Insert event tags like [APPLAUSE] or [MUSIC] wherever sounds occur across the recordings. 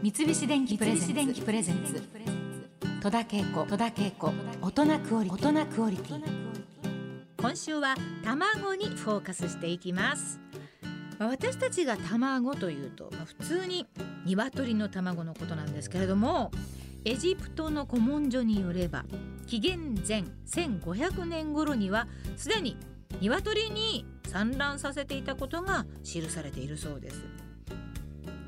三菱電機プレゼンツ。戸田恵子戸田恵子。大人クオリ大人クオリティ。今週は卵にフォーカスしていきます。まあ私たちが卵というと、まあ普通に鶏の卵のことなんですけれどもエジプトの古文書によれば紀元前1500年頃にはすでに鶏に産卵させていたことが記されているそうです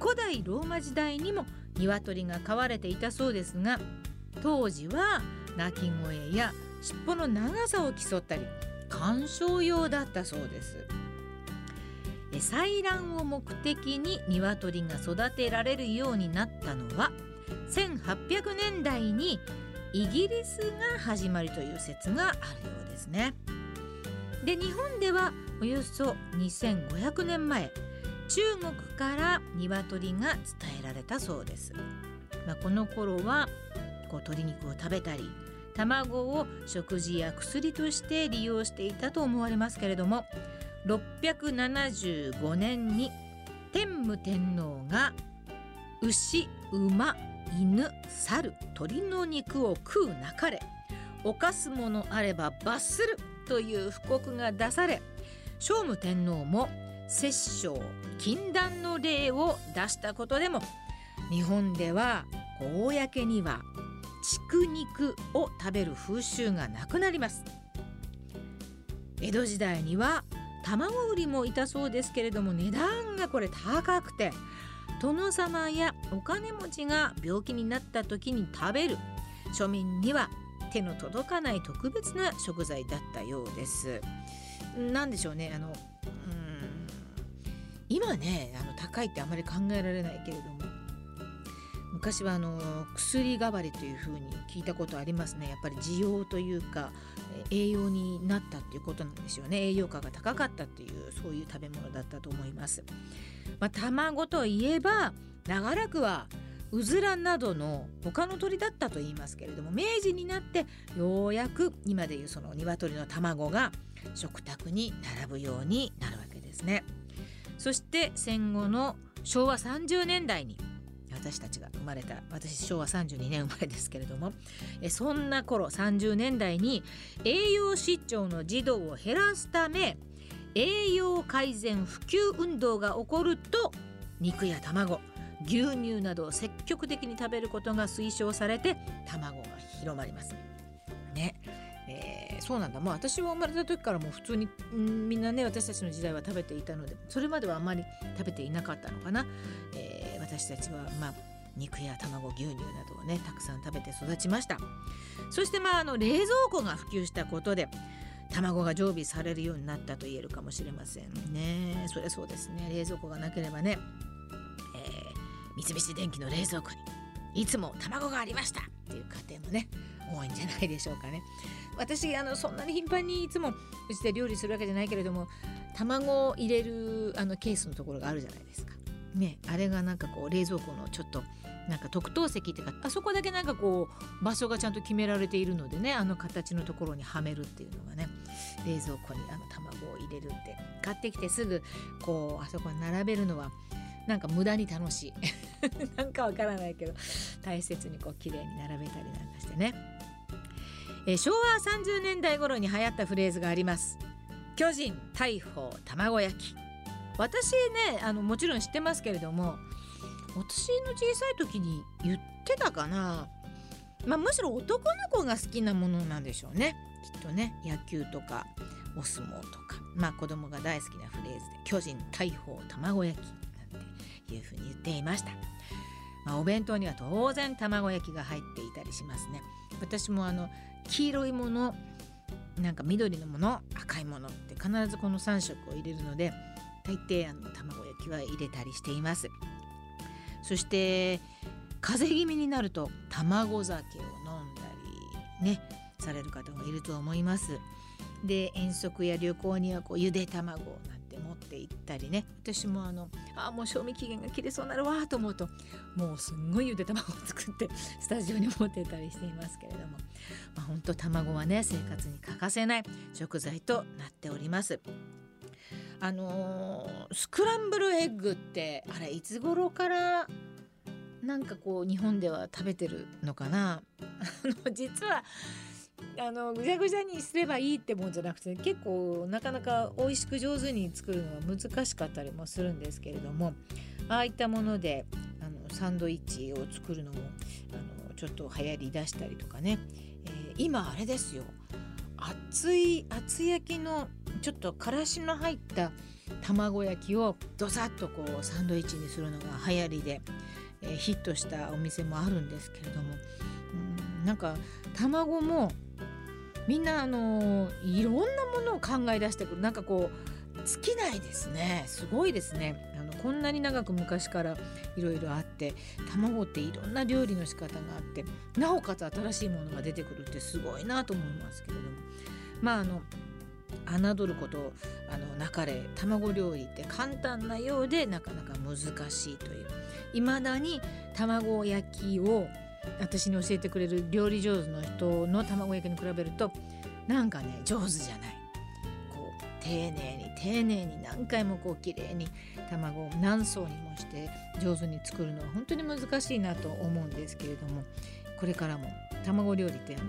古代ローマ時代にも鶏が飼われていたそうですが当時は鳴き声や尻尾の長さを競ったり鑑賞用だったそうですえ採卵を目的に鶏が育てられるようになったのは1800年代にイギリスが始まりという説があるようですね。で日本ではおよそ2500年前中国から鶏が伝えられたそうです。まあ、この頃はこう鶏肉を食べたり卵を食事や薬として利用していたと思われますけれども675年に天武天皇が牛馬犬猿鳥の肉を食うなかれ犯すものあれば罰するという布告が出され聖武天皇も殺生禁断の令を出したことでも日本では公には畜肉を食べる風習がなくなります江戸時代には卵売りもいたそうですけれども値段がこれ高くて殿様やお金持ちが病気になった時に食べる庶民には手の届かない特別な食材だったようです。なでしょうねあのうん今ねあの高いってあまり考えられないけれども昔はあの薬代わりというふうに聞いたことありますねやっぱり需要というか栄養になったっていうことなんですよね栄養価が高かったっていうそういう食べ物だったと思います。まあ、卵といえば長らくはうずらなどの他の鳥だったと言いますけれども明治になってようやく今でいうその鶏の卵が食卓に並ぶようになるわけですね。そして戦後の昭和30年代に私たちが生まれた私昭和32年生まれですけれどもえそんな頃30年代に栄養失調の児童を減らすため栄養改善普及運動が起こると肉や卵牛乳などを積極的に食べることが推奨されて卵が広まります。ねえーそうなんだ。もう私は生まれた時からもう普通にんみんなね私たちの時代は食べていたのでそれまではあまり食べていなかったのかな、えー私たちはまあ肉や卵牛乳などをねたくさん食べて育ちました。そしてまああの冷蔵庫が普及したことで卵が常備されるようになったと言えるかもしれませんね。それそうですね。冷蔵庫がなければね、えー三菱電機の冷蔵庫にいつも卵がありました。っていう家庭もね多いんじゃないでしょうかね。私あのそんなに頻繁にいつもうちで料理するわけじゃないけれども卵を入れるあのケースのところがあるじゃないですか。ねあれがなんかこう冷蔵庫のちょっとなんか特等席っていうかあそこだけなんかこう場所がちゃんと決められているのでねあの形のところにはめるっていうのがね冷蔵庫にあの卵を入れるって買ってきてすぐこうあそこに並べるのはなんか無駄に楽しい。[LAUGHS] なんかわからないけど大切にこう綺麗に並べたりなんかしてね、えー昭和30年代頃に流行ったフレーズがあります。巨人大砲卵焼き。私ねあのもちろん知ってますけれども私の小さい時に言ってたかな。まあむしろ男の子が好きなものなんでしょうね。きっとね野球とかお相撲とか。まあ子供が大好きなフレーズで巨人大砲卵焼き。いうふうに言っていました、まあ、お弁当には当然卵焼きが入っていたりしますね。私もあの黄色いものなんか緑のもの赤いものって必ずこの3色を入れるので大抵あの卵焼きは入れたりしています。そして風邪気味になると卵酒を飲んだりねされる方もいると思います。で遠足や旅行にはこうゆで卵なんたりね。私もあのあもう賞味期限が切れそうになるわと思うともうすんごいゆで卵を作って [LAUGHS] スタジオに持ってたりしていますけれども。まあ本当卵はね生活に欠かせない食材となっております。あのースクランブルエッグってあれいつ頃からなんかこう日本では食べてるのかな。[LAUGHS] 実はあのぐちゃぐちゃにすればいいってもんじゃなくて結構なかなか美味しく上手に作るのは難しかったりもするんですけれどもああいったものであのサンドイッチを作るのもあのちょっと流行りだしたりとかね、えー、今あれですよ。熱い厚焼きのちょっとからしの入った卵焼きをどさっとこうサンドイッチにするのが流行りで、えー、ヒットしたお店もあるんですけれども。うんなんか卵もみんなあのいろんなものを考え出してくる。なんかこう尽きないですね。すごいですね。あのこんなに長く昔からいろいろあって卵っていろんな料理の仕方があってなおかつ新しいものが出てくるってすごいなと思いますけれども。まああの侮ることあのなかれ卵料理って簡単なようでなかなか難しいという。いまだに卵焼きを私に教えてくれる料理上手の人の卵焼きに比べるとなんかね上手じゃない。こう丁寧に丁寧に何回もこう綺麗に卵を何層にもして上手に作るのは本当に難しいなと思うんですけれどもこれからも卵料理ってあの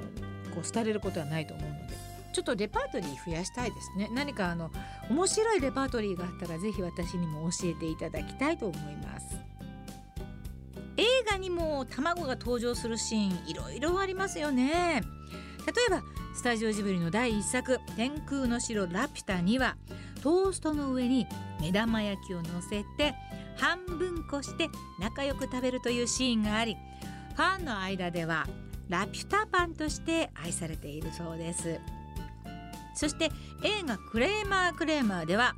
こう廃れることはないと思うのでちょっとレパートリー増やしたいですね。何かあの面白いレパートリーがあったら是非私にも教えていただきたいと思います。にも卵が登場するシーンいろいろありますよね。例えばスタジオジブリの第1作「天空の城ラピュタ」にはトーストの上に目玉焼きを乗せて半分こして仲良く食べるというシーンがありファンの間ではラピュタパンとして愛されているそうです。そして映画「クレーマークレーマー」では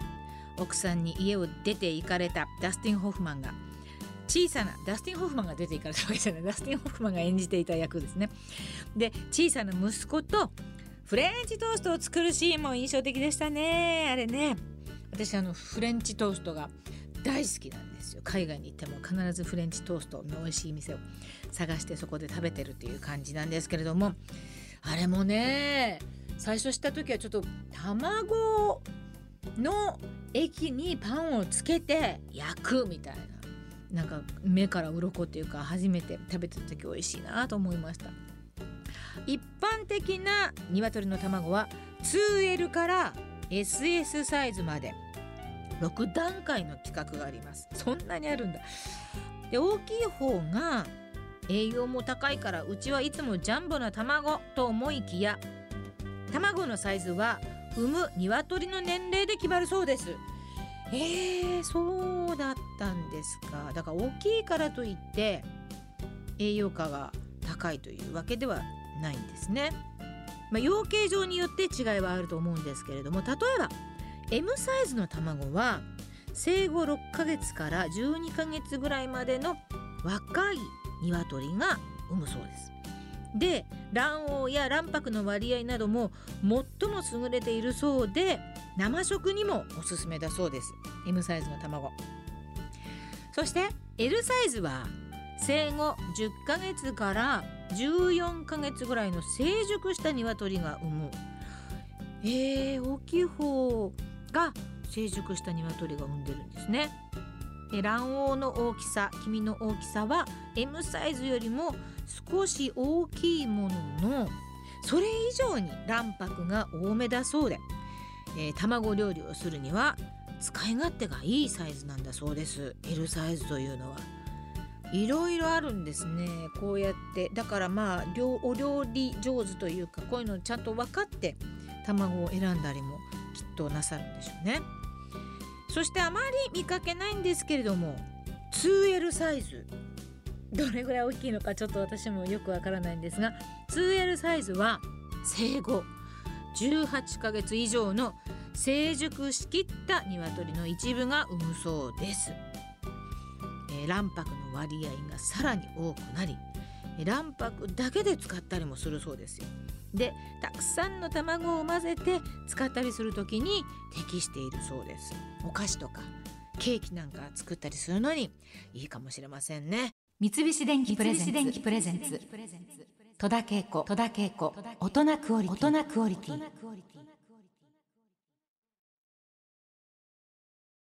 奥さんに家を出て行かれたダスティン・ホフマンが小さなダスティン・ホフマンが出ていかれたわけじゃない。ダスティン・ホフマンが演じていた役ですね。で小さな息子とフレンチトーストを作るシーンも印象的でしたね。あれね。私あのフレンチトーストが大好きなんですよ。海外に行っても必ずフレンチトーストの美味しい店を探してそこで食べてるっていう感じなんですけれども。あれもね最初知った時はちょっと卵の液にパンをつけて焼くみたいな。なんか目から鱗っていうか初めて食べてた時美味しいなと思いました。一般的な鶏の卵は 2L から SS サイズまで。6段階の規格があります。そんなにあるんだ。で大きい方が栄養も高いからうちはいつもジャンボな卵と思いきや卵のサイズは産む鶏の年齢で決まるそうです。えー、そうだったんですか。だから大きいからといって栄養価が高いというわけではないんですね、まあ、養鶏場によって違いはあると思うんですけれども例えば M サイズの卵は生後6ヶ月から12ヶ月ぐらいまでの若い鶏が産むそうです。で卵黄や卵白の割合なども最も優れているそうで生食にもおすすめだそうです。M サイズの卵。そして L サイズは生後10ヶ月から14ヶ月ぐらいの成熟した鶏が産む。えー、大きい方が成熟した鶏が産んでるんですね。で卵黄の大きさ黄身の大きさは M サイズよりも少し大きいもののそれ以上に卵白が多めだそうで、えー、卵料理をするには使い勝手がいいサイズなんだそうです。L サイズというのは。いろいろあるんですね。こうやって。だからまあお料理上手というかこういうのちゃんと分かって卵を選んだりもきっとなさるんでしょうね。そしてあまり見かけないんですけれども 2L サイズ。どれぐらい大きいのかちょっと私もよくわからないんですが 2L サイズは生後18ヶ月以上の成熟しきった鶏の一部が産むそうです、えー、卵白の割合がさらに多くなり卵白だけで使ったりもするそうですよ。でたくさんの卵を混ぜて使ったりする時に適しているそうです。お菓子とかケーキなんか作ったりするのにいいかもしれませんね。三菱電機プレゼンツ戸田恵子大人クオリティ。